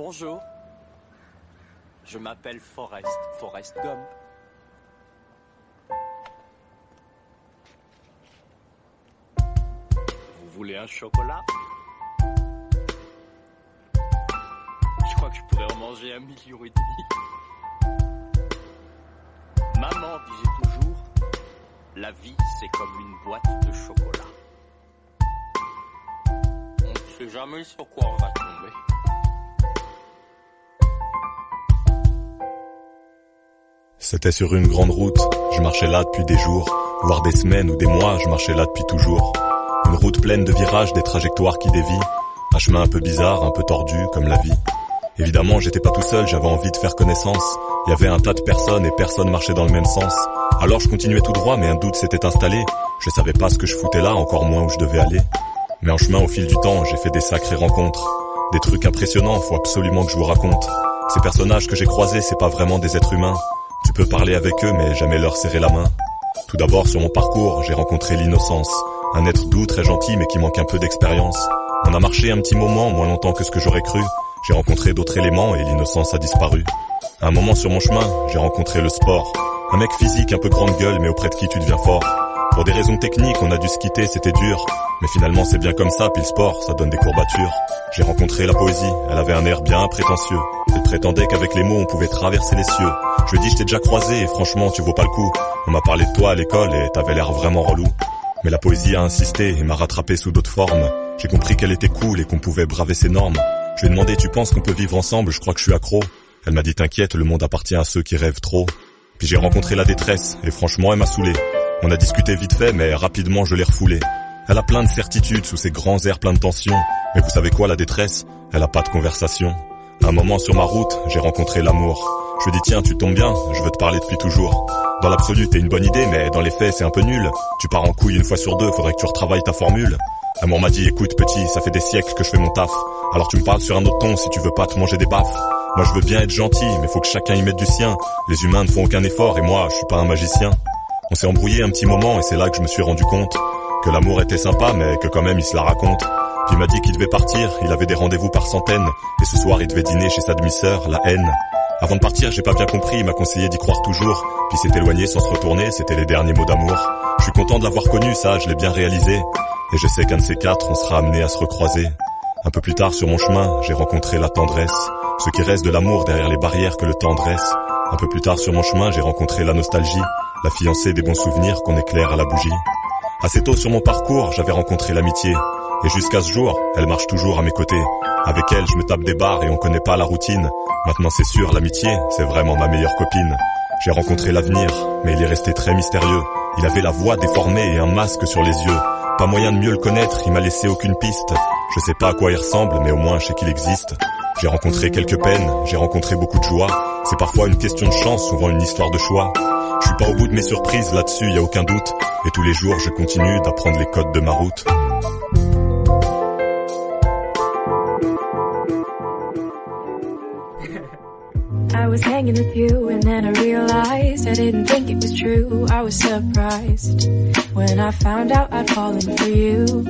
Bonjour. Je m'appelle Forrest, Forrest Gump. Vous voulez un chocolat? Je crois que je pourrais en manger un million et demi. Maman disait toujours, la vie c'est comme une boîte de chocolat. On ne sait jamais sur quoi on va tomber. C'était sur une grande route, je marchais là depuis des jours, voire des semaines ou des mois, je marchais là depuis toujours. Une route pleine de virages, des trajectoires qui dévient, un chemin un peu bizarre, un peu tordu, comme la vie. Évidemment, j'étais pas tout seul, j'avais envie de faire connaissance. Il y avait un tas de personnes et personne marchait dans le même sens. Alors je continuais tout droit, mais un doute s'était installé. Je savais pas ce que je foutais là, encore moins où je devais aller. Mais en chemin, au fil du temps, j'ai fait des sacrées rencontres. Des trucs impressionnants, faut absolument que je vous raconte. Ces personnages que j'ai croisés, c'est pas vraiment des êtres humains. Tu peux parler avec eux, mais jamais leur serrer la main. Tout d'abord, sur mon parcours, j'ai rencontré l'innocence. Un être doux, très gentil, mais qui manque un peu d'expérience. On a marché un petit moment, moins longtemps que ce que j'aurais cru. J'ai rencontré d'autres éléments et l'innocence a disparu. Un moment sur mon chemin, j'ai rencontré le sport. Un mec physique un peu grande gueule, mais auprès de qui tu deviens fort. Pour des raisons techniques, on a dû se quitter, c'était dur. Mais finalement, c'est bien comme ça, puis le sport, ça donne des courbatures. J'ai rencontré la poésie, elle avait un air bien prétentieux. Elle prétendait qu'avec les mots, on pouvait traverser les cieux. Je lui ai dit, je t'ai déjà croisé, et franchement, tu vaux pas le coup. On m'a parlé de toi à l'école, et t'avais l'air vraiment relou. Mais la poésie a insisté et m'a rattrapé sous d'autres formes. J'ai compris qu'elle était cool et qu'on pouvait braver ses normes. Je lui ai demandé, tu penses qu'on peut vivre ensemble? Je crois que je suis accro. Elle m'a dit, t'inquiète, le monde appartient à ceux qui rêvent trop. Puis j'ai rencontré la détresse, et franchement, elle m'a saoulé. On a discuté vite fait, mais rapidement, je l'ai refoulé. Elle a plein de certitudes sous ses grands airs pleins de tension. Mais vous savez quoi, la détresse? Elle a pas de conversation. Un moment sur ma route, j'ai rencontré l'amour. Je lui dit, tiens, tu tombes bien, je veux te parler depuis toujours. Dans l'absolu, t'es une bonne idée, mais dans les faits, c'est un peu nul. Tu pars en couille une fois sur deux, faudrait que tu retravailles ta formule. L'amour m'a dit, écoute petit, ça fait des siècles que je fais mon taf. Alors tu me parles sur un autre ton si tu veux pas te manger des baffes. Moi je veux bien être gentil, mais faut que chacun y mette du sien. Les humains ne font aucun effort et moi, je suis pas un magicien. On s'est embrouillé un petit moment et c'est là que je me suis rendu compte que l'amour était sympa, mais que quand même il se la raconte. Puis m'a dit qu'il devait partir, il avait des rendez-vous par centaines, et ce soir il devait dîner chez sa demi-sœur, la haine. Avant de partir, j'ai pas bien compris, il m'a conseillé d'y croire toujours, puis s'est éloigné sans se retourner, c'était les derniers mots d'amour. Je suis content de l'avoir connu, ça, je l'ai bien réalisé, et je sais qu'un de ces quatre, on sera amené à se recroiser. Un peu plus tard sur mon chemin, j'ai rencontré la tendresse, ce qui reste de l'amour derrière les barrières que le temps dresse. Un peu plus tard sur mon chemin, j'ai rencontré la nostalgie, la fiancée des bons souvenirs qu'on éclaire à la bougie. Assez tôt sur mon parcours, j'avais rencontré l'amitié, et jusqu'à ce jour, elle marche toujours à mes côtés. Avec elle, je me tape des barres et on connaît pas la routine. Maintenant c'est sûr, l'amitié, c'est vraiment ma meilleure copine. J'ai rencontré l'avenir, mais il est resté très mystérieux. Il avait la voix déformée et un masque sur les yeux. Pas moyen de mieux le connaître, il m'a laissé aucune piste. Je sais pas à quoi il ressemble, mais au moins je sais qu'il existe. J'ai rencontré quelques peines, j'ai rencontré beaucoup de joie. C'est parfois une question de chance, souvent une histoire de choix. Je suis pas au bout de mes surprises, là-dessus y a aucun doute. Et tous les jours je continue d'apprendre les codes de ma route. I was hanging with you and then I realized I didn't think it was true. I was surprised when I found out I'd fallen for you.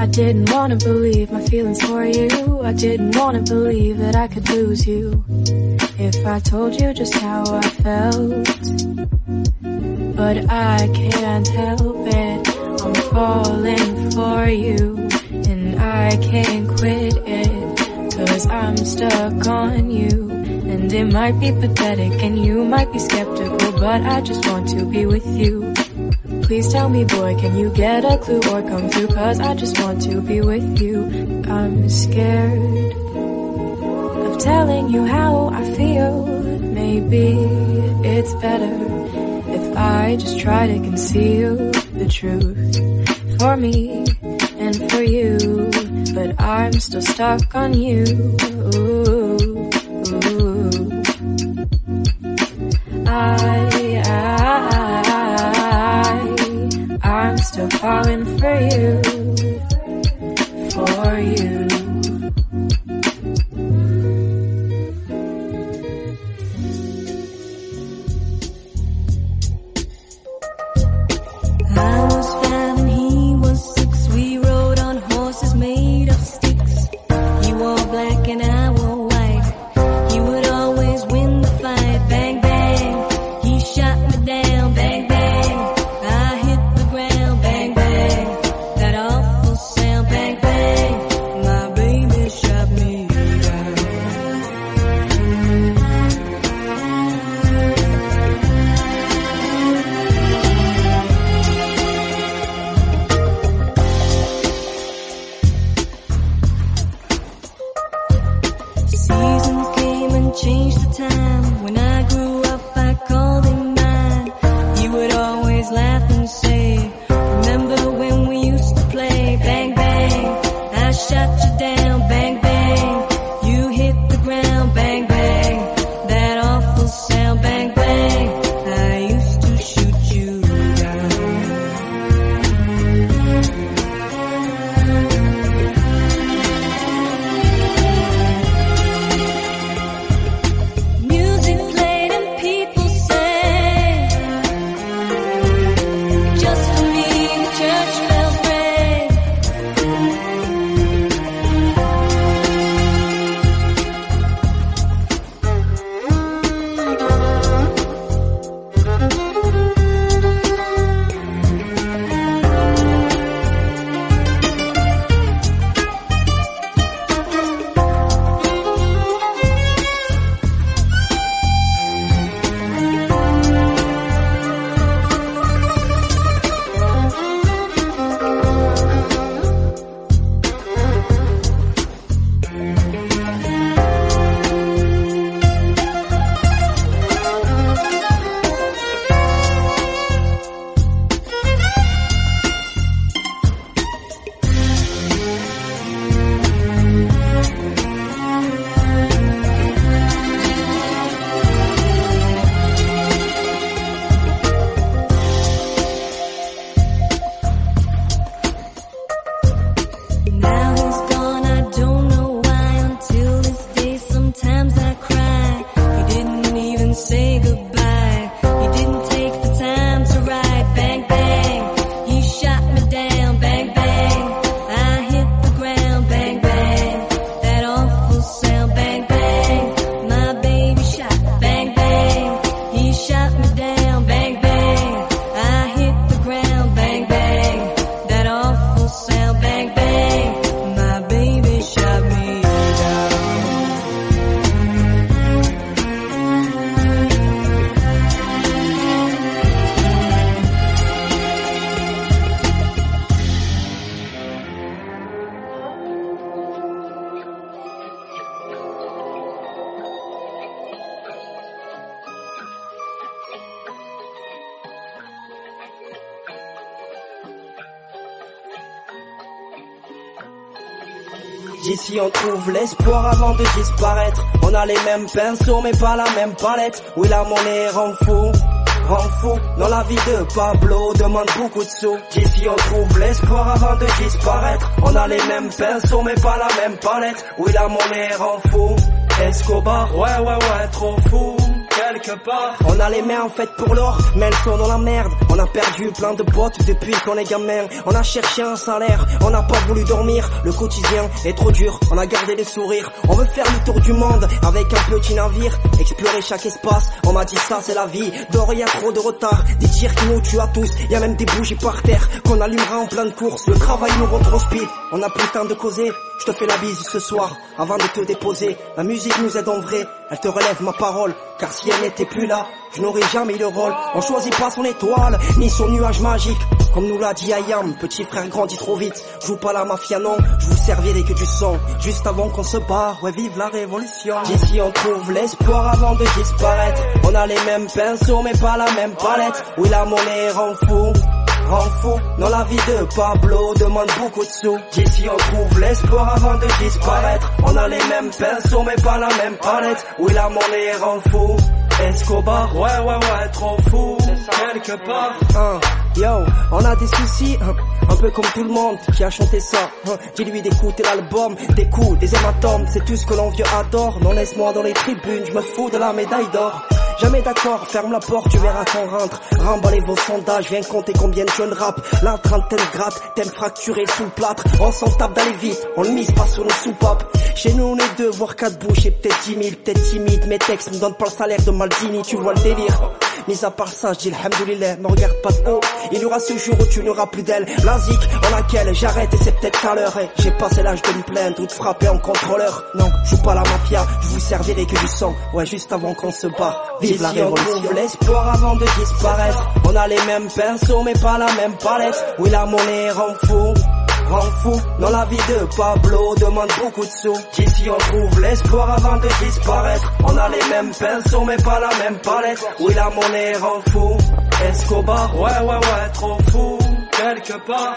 I didn't wanna believe my feelings for you. I didn't wanna believe that I could lose you. If I told you just how I felt. But I can't help it. I'm falling for you. And I can't quit it. Cause I'm stuck on you. And it might be pathetic and you might be skeptical, but I just want to be with you. Please tell me boy, can you get a clue or come through? Cause I just want to be with you. I'm scared telling you how I feel. Maybe it's better if I just try to conceal the truth for me and for you. But I'm still stuck on you. I, I, I'm still falling for you. For you. Mêmes pinceaux mais pas la même palette. Oui la monnaie rend fou. Rend fou, dans la vie de Pablo demande beaucoup de sous D'ici on trouve l'espoir avant de disparaître On a les mêmes pinceaux mais pas la même palette Oui la monnaie rend fou Escobar, ouais ouais ouais trop fou quelque part. On a les mains en fait pour l'or, mais elles sont dans la merde. On a perdu plein de potes depuis qu'on est gamin. On a cherché un salaire, on n'a pas voulu dormir. Le quotidien est trop dur, on a gardé les sourires. On veut faire le tour du monde avec un petit navire. Explorer chaque espace, on m'a dit ça c'est la vie. Dors, y a trop de retard, des tirs qui nous tuent à tous. Y a même des bougies par terre qu'on allumera en pleine course. Le travail nous rend trop speed, on a plus le temps de causer. Je te fais la bise ce soir avant de te déposer. La musique nous aide en vrai, elle te relève ma parole. Car si elle n'était plus là, je n'aurais jamais le rôle. On choisit pas son étoile, ni son nuage magique. Comme nous l'a dit Ayam, petit frère grandit trop vite. Joue pas la mafia non, je vous servirai que du sang. Juste avant qu'on se barre, ouais vive la révolution. D'ici on trouve l'espoir avant de disparaître. On a les mêmes pinceaux mais pas la même palette. Oui la monnaie rend fou rend fou. Dans la vie de Pablo demande beaucoup de sous. D'ici on trouve l'espoir avant de disparaître. On a les mêmes pinceaux mais pas la même palette. Oui la monnaie rend fou. Escobar, ouais ouais ouais trop fou. Quelque part. Hein, yo, on a des soucis, hein, un peu comme tout le monde qui a chanté ça. Hein. Dis-lui d'écouter l'album, des coups, des hématomes, c'est tout ce que l'envieux adore. Non laisse-moi dans les tribunes, je me fous de la médaille d'or. Jamais d'accord, ferme la porte, tu verras qu'on rentre. Remballez vos sondages, viens compter combien de jeunes rap. La trentaine gratte, t'aimes fracturer sous le plâtre. On s'en tape d'aller vite, on le mise pas sur nos soupapes. Chez nous on est deux, voire quatre bouches et peut-être dix mille, peut-être timide. Mes textes me donnent pas le salaire de Maldini, tu vois le délire. Mis à part ça, je dis alhamdoulilah, me regarde pas de haut. Il y aura ce jour où tu n'auras plus d'elle. La zik, en laquelle j'arrête et c'est peut-être à l'heure. J'ai passé l'âge de me plaindre ou de frapper en contrôleur. Non, je pas la mafia, je vous servirai que du sang. Ouais, juste avant qu'on se bat. Vive la révolution. l'espoir avant de disparaître. On a les mêmes pinceaux mais pas la même palette. Oui, la monnaie rend fou rend fou. Dans la vie de Pablo, demande beaucoup de sous. Ici on trouve l'espoir avant de disparaître. On a les mêmes pinceaux mais pas la même palette. Oui la monnaie rend fou. Escobar, ouais ouais ouais, trop fou. Quelque part.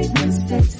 made mistakes.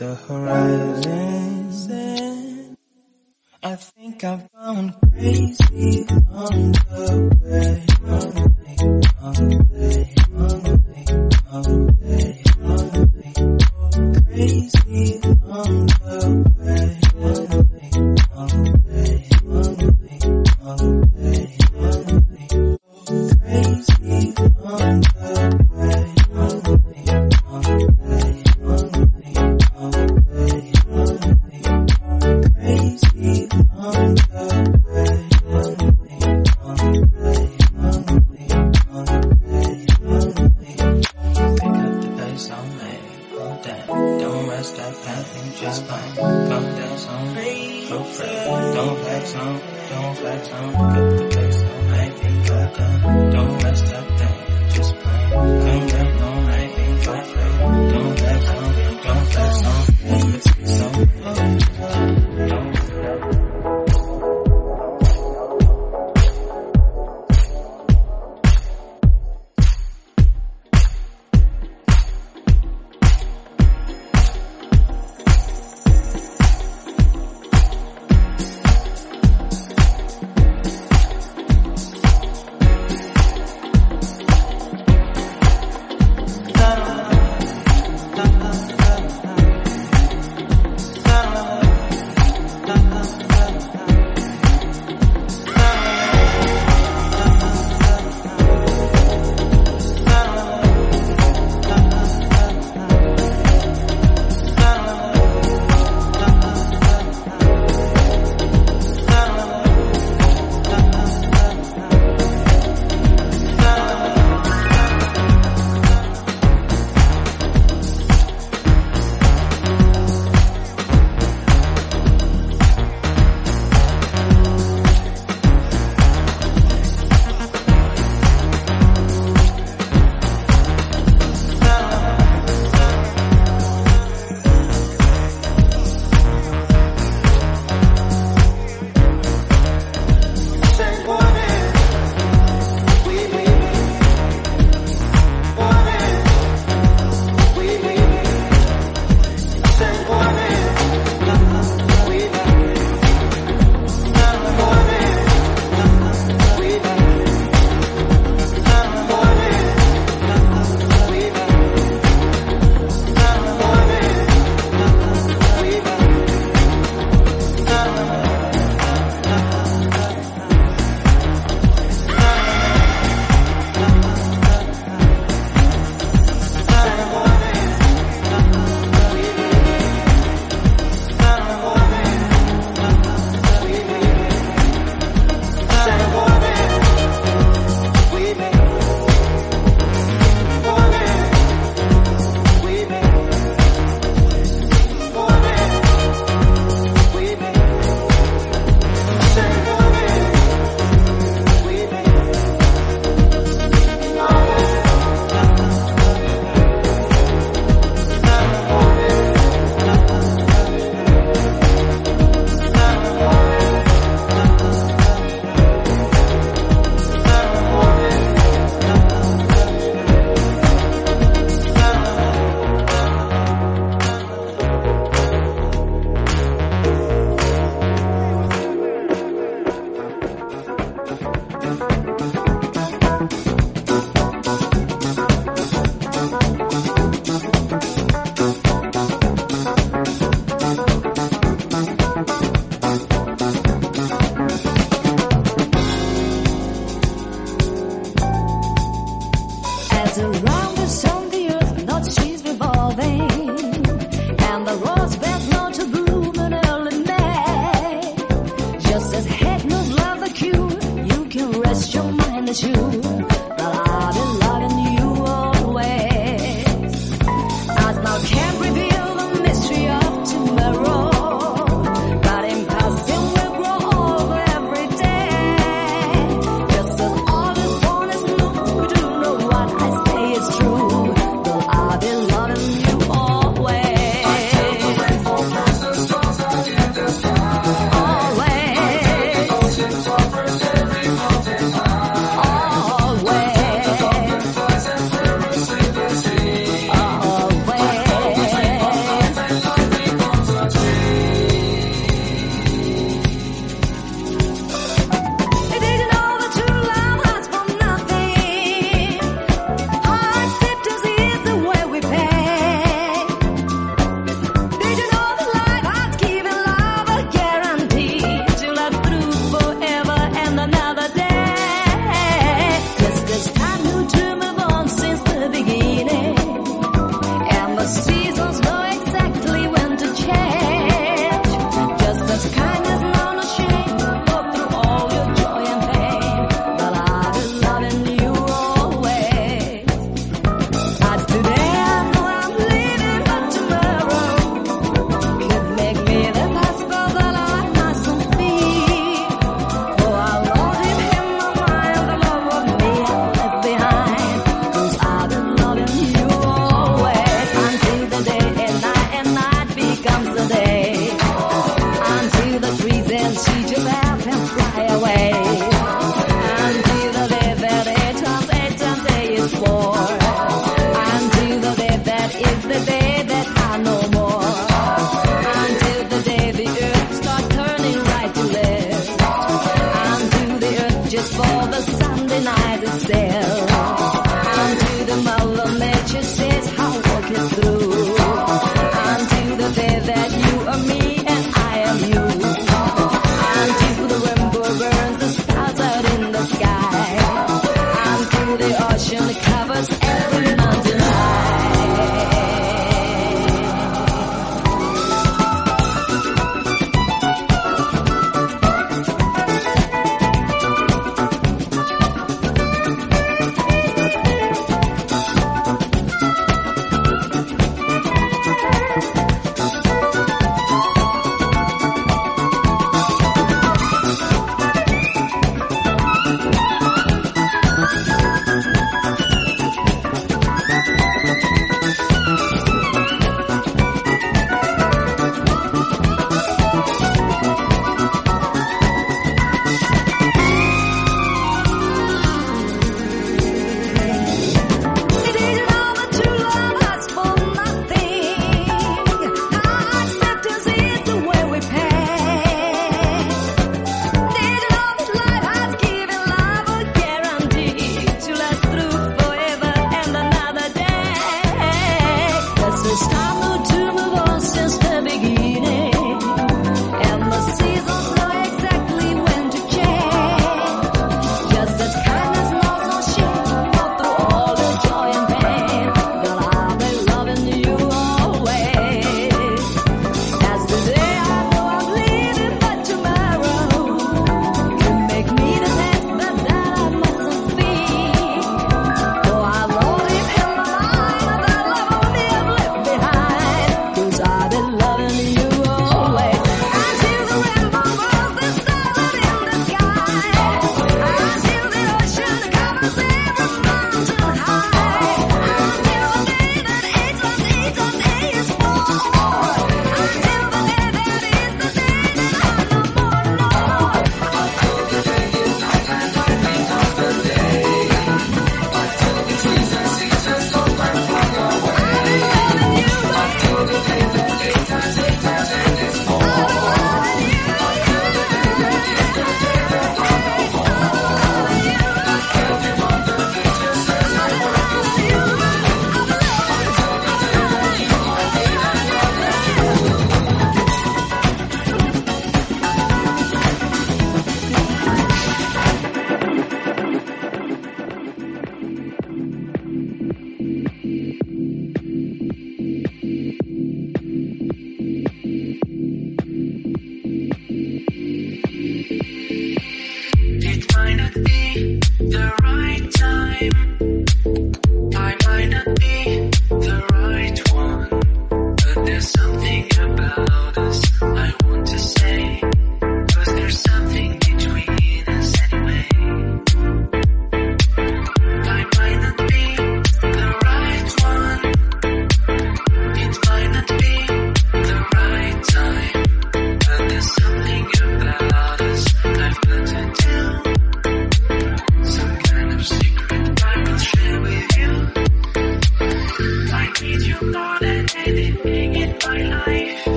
after her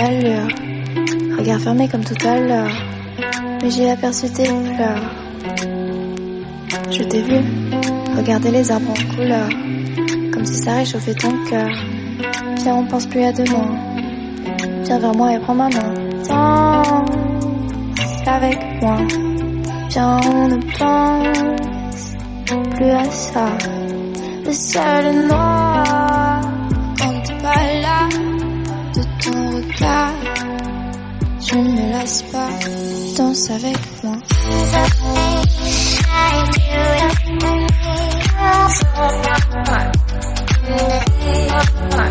à l'heure. Regard fermé comme tout à l'heure. Mais j'ai aperçu tes fleurs. Je t'ai vu regarder les arbres en couleur. Comme si ça réchauffait ton cœur. Viens, on pense plus à demain. Viens vers moi et prends ma main. Danse avec moi. Viens, on ne pense plus à ça. Le seul noir danse avec moi.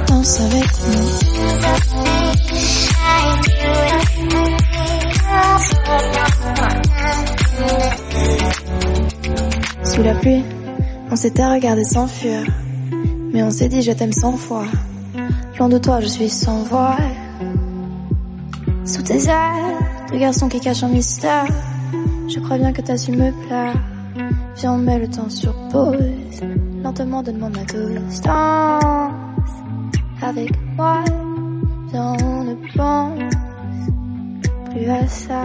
Danse avec moi. Sous la pluie, on s'était regardé sans fuir, mais on s'est dit je t'aime sans foi. Loin de toi, je suis sans voix. Sous tes ailes, de garçon qui cache un mystère. Je crois bien que t'as su me plaire. Viens, on met le temps sur pause. Lentement, donne-moi ma dose. Danse avec moi. Viens, on ne pense plus à ça.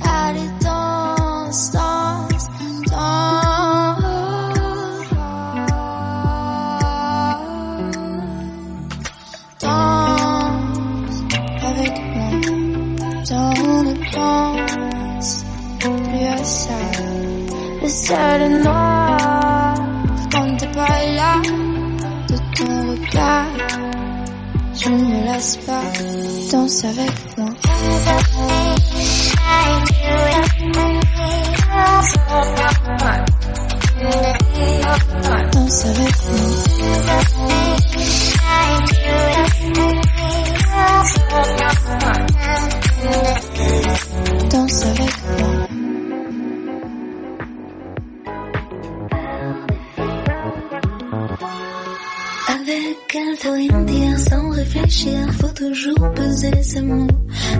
Allez, danse, danse, danse. Le seul noir quand t'es pas là de ton regard. Je ne me lasse pas, danse avec moi. Danse avec moi. toujours peser ces mots.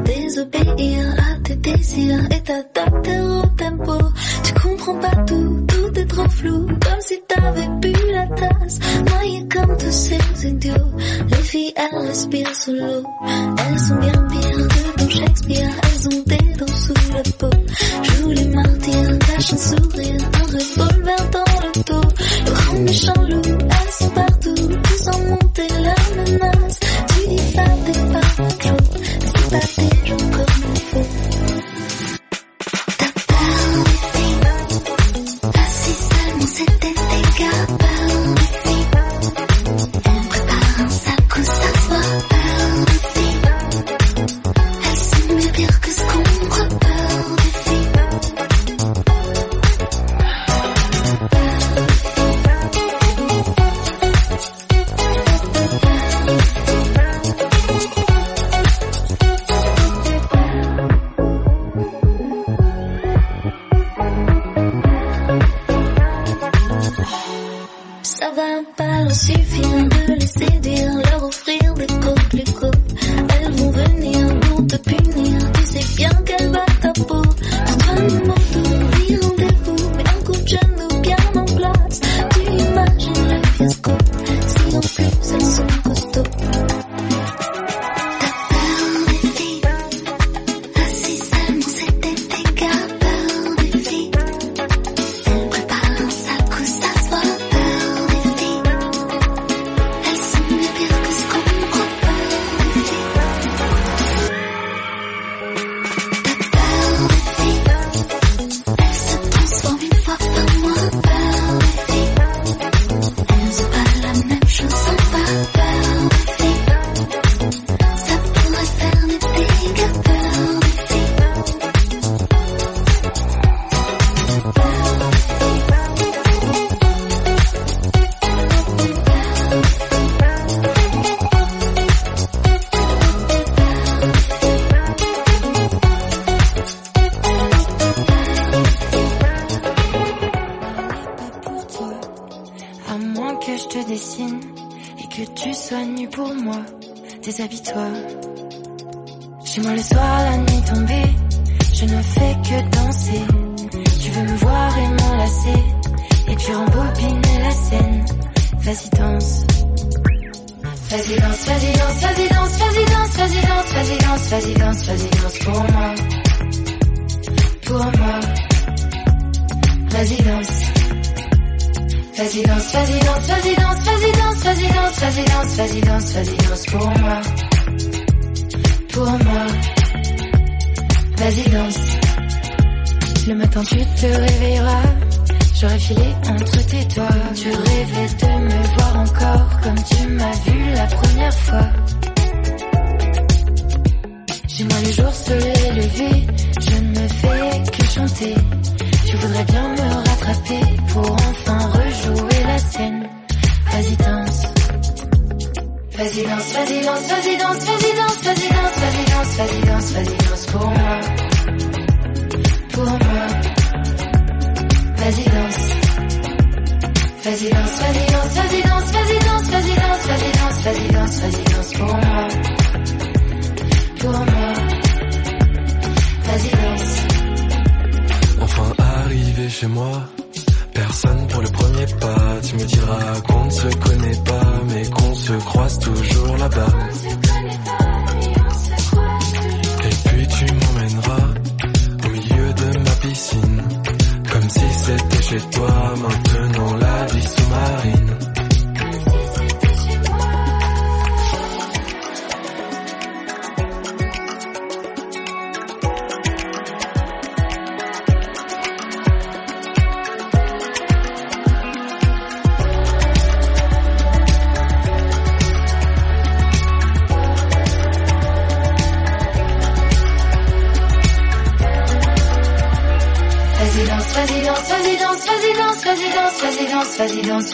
Désobéir à tes désirs et t'adapter au tempo. Tu comprends pas tout, tout est trop flou. Comme si t'avais bu la tasse, noyé comme tous ces idiots. Les filles, elles respirent sous l'eau. Elles sont bien pires que ton Shakespeare. Elles ont des dents sous la peau. Jouent les martyrs, cachent un sourire.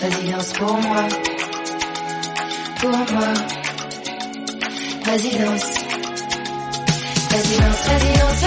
Résilience pour moi. Pour moi. Résilience. Résilience, résilience,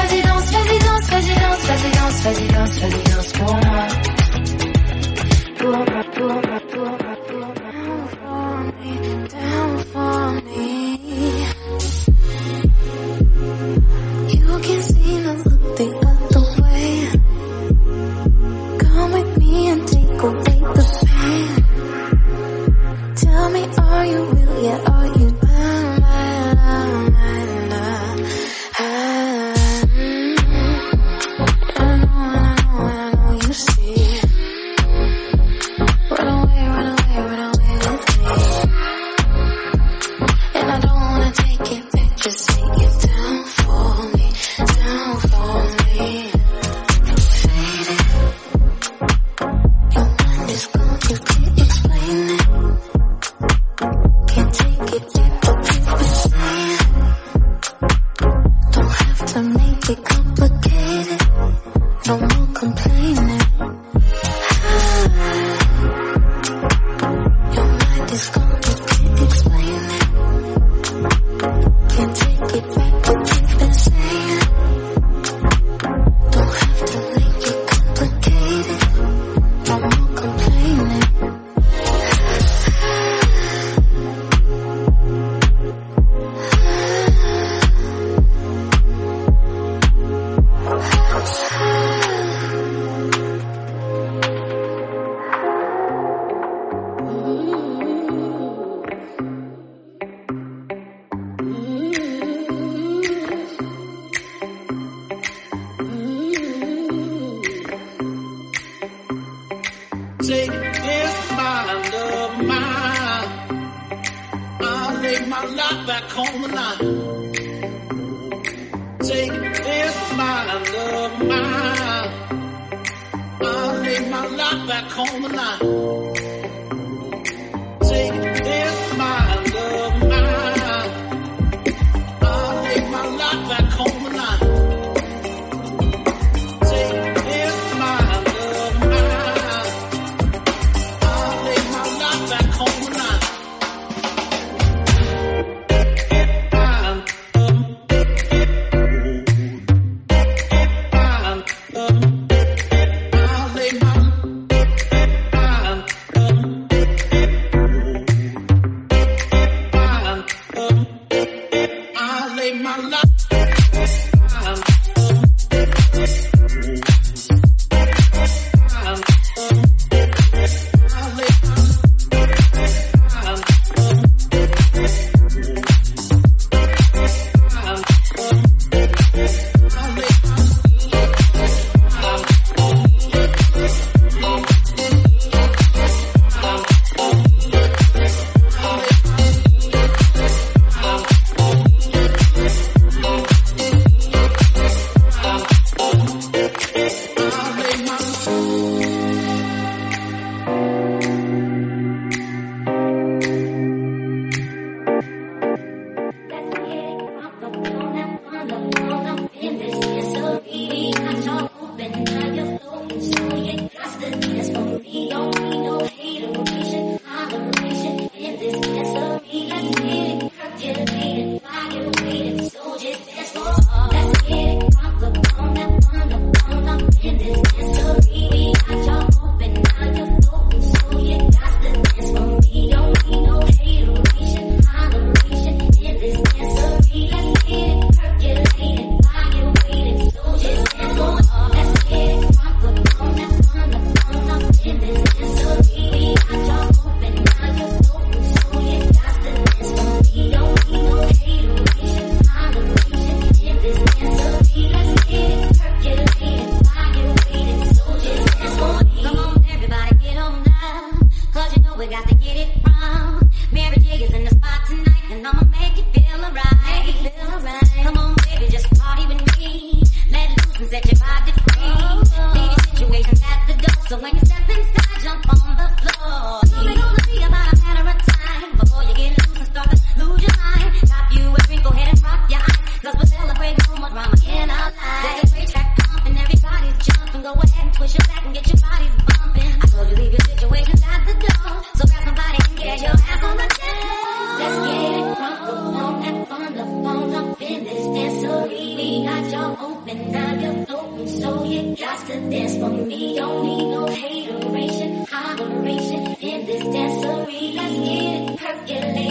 working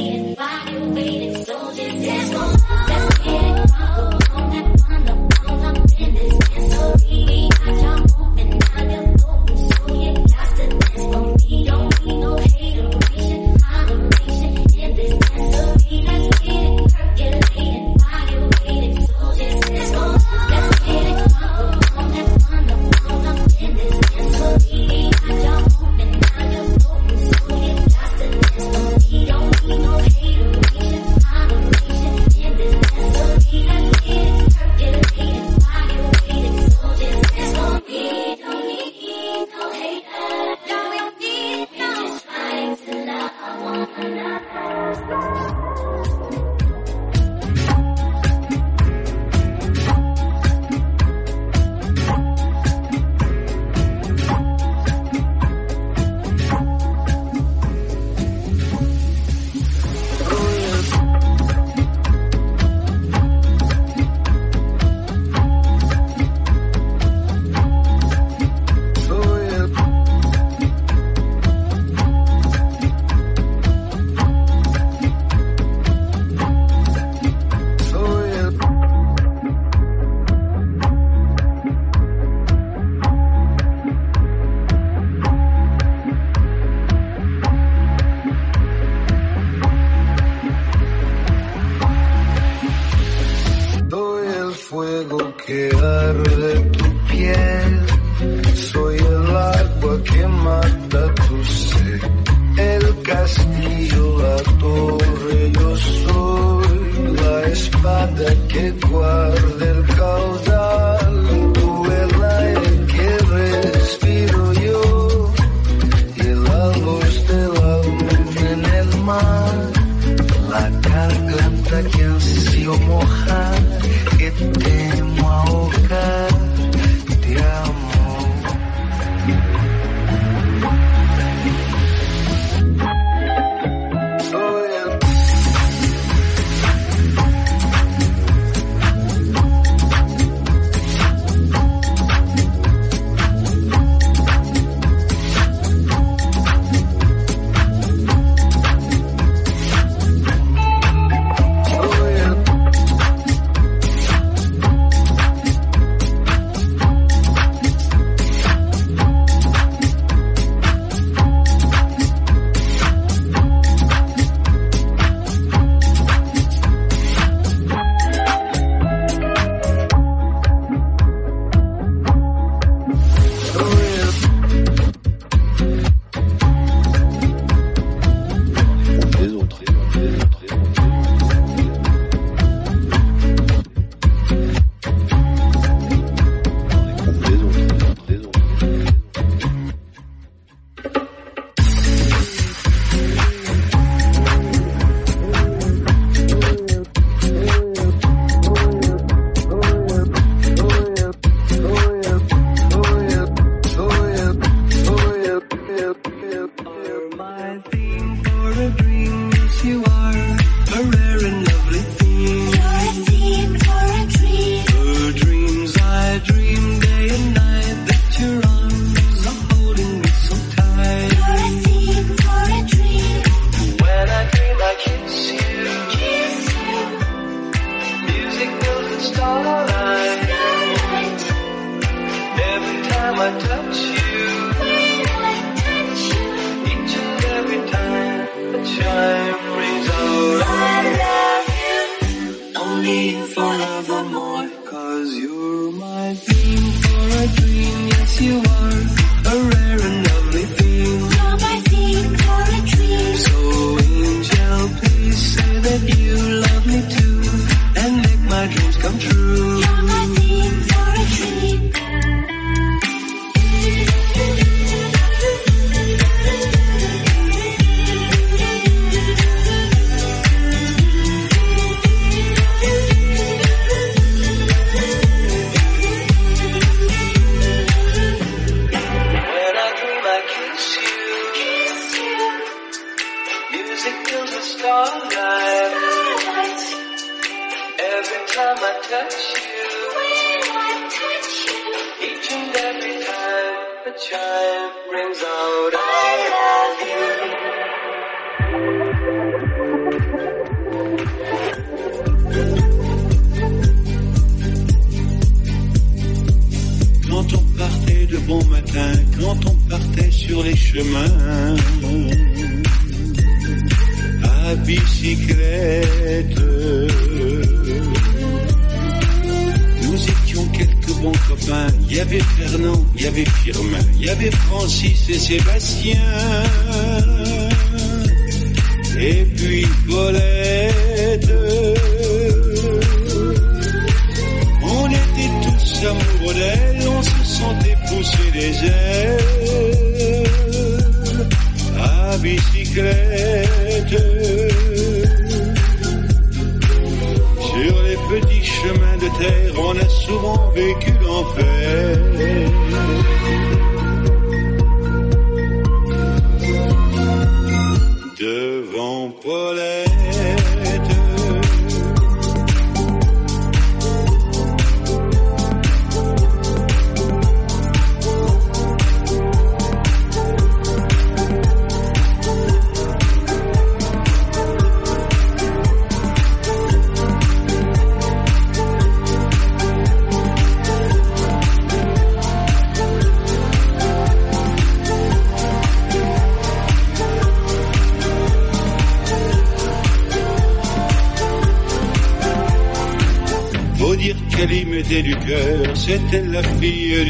souvent vécu l'enfer. Zet de la vier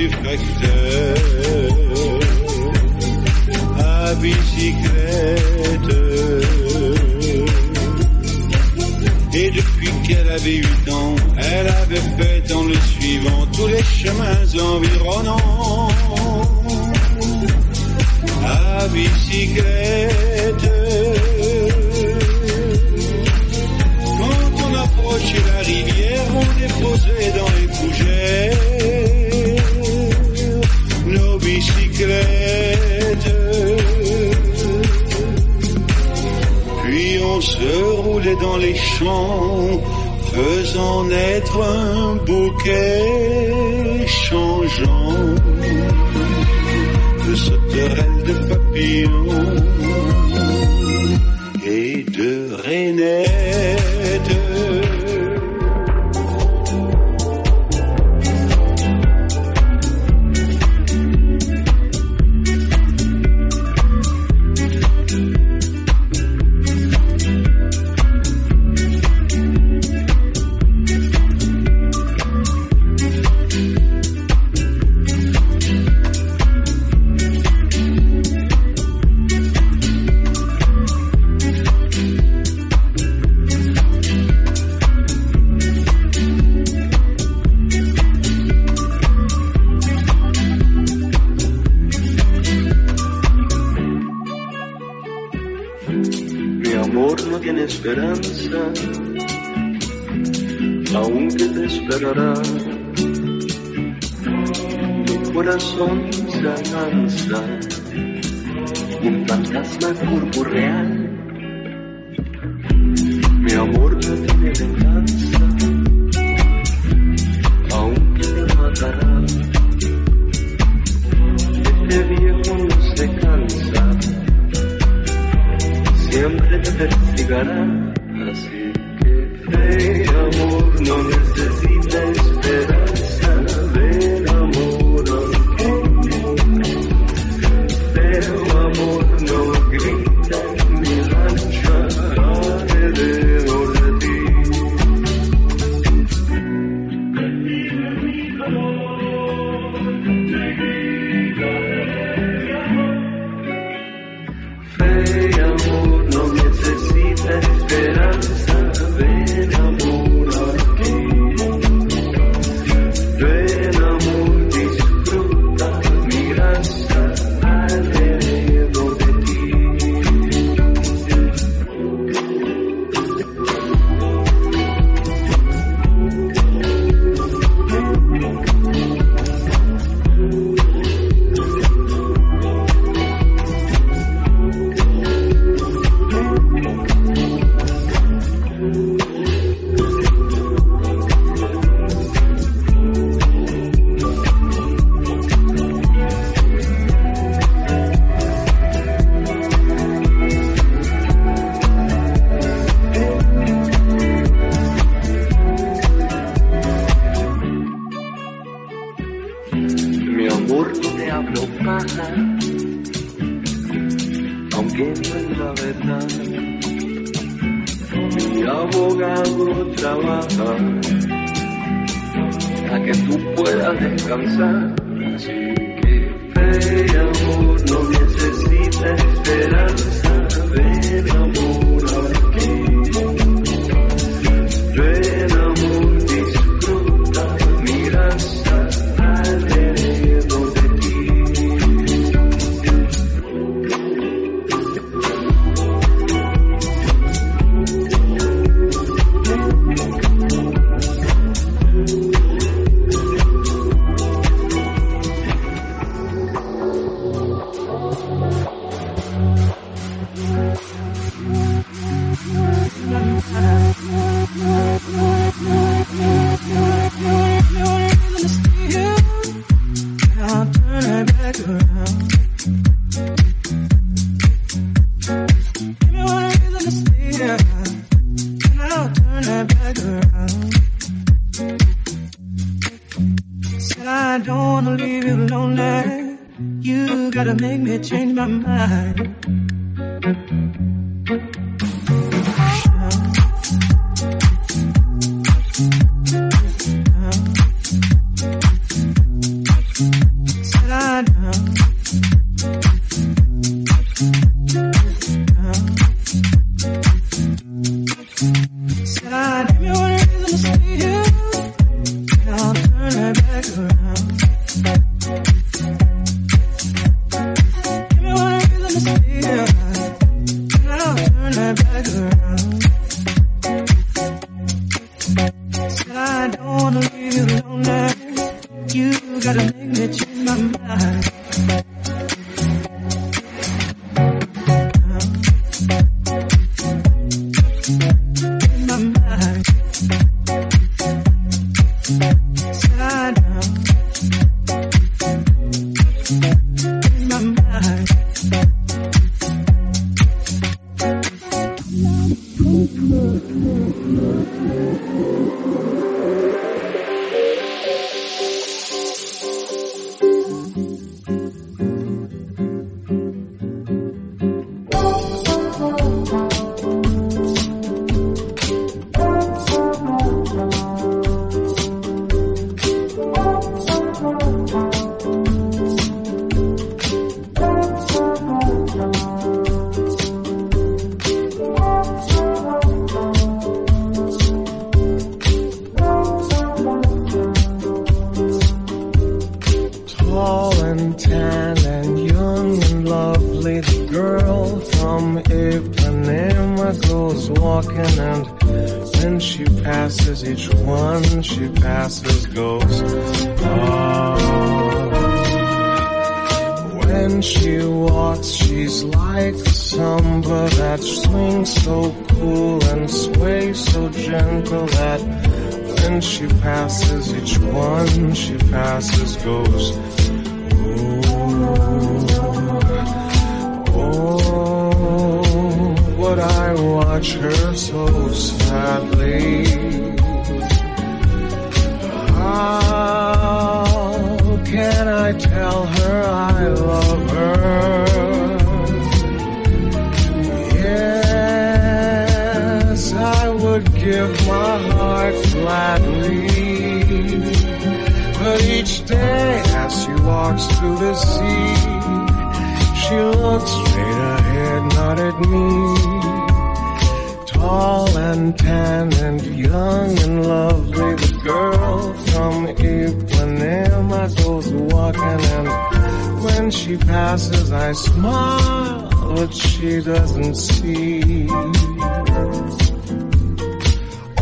garán, así que fe amor no necesito.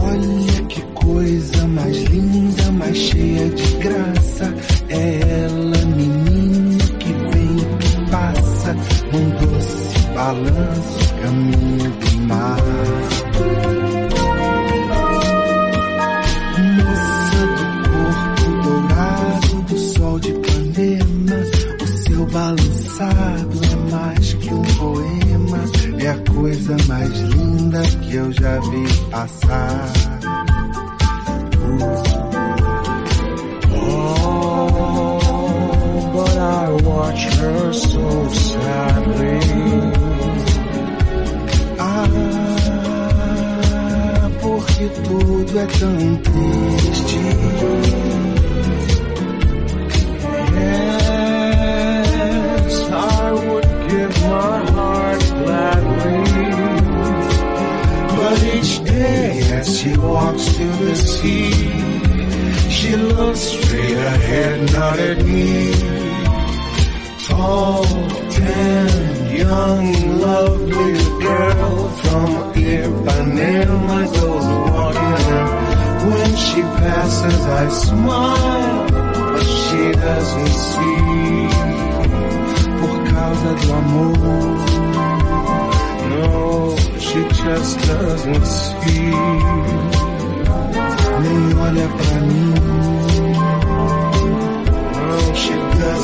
Olha que coisa mais linda, mais cheia de graça. É ela, menina que vem que passa, num doce balanço, caminho do mar. passar. Oh, but I watch her so sadly. Ah, porque tudo é tão triste. walks to the sea. She looks straight ahead, not at me. Tall, tan, young, lovely girl from Ipanema goes walking up. When she passes, I smile, but she doesn't see. Por causa do amor. No, she just doesn't see nem olha pra mim. Chega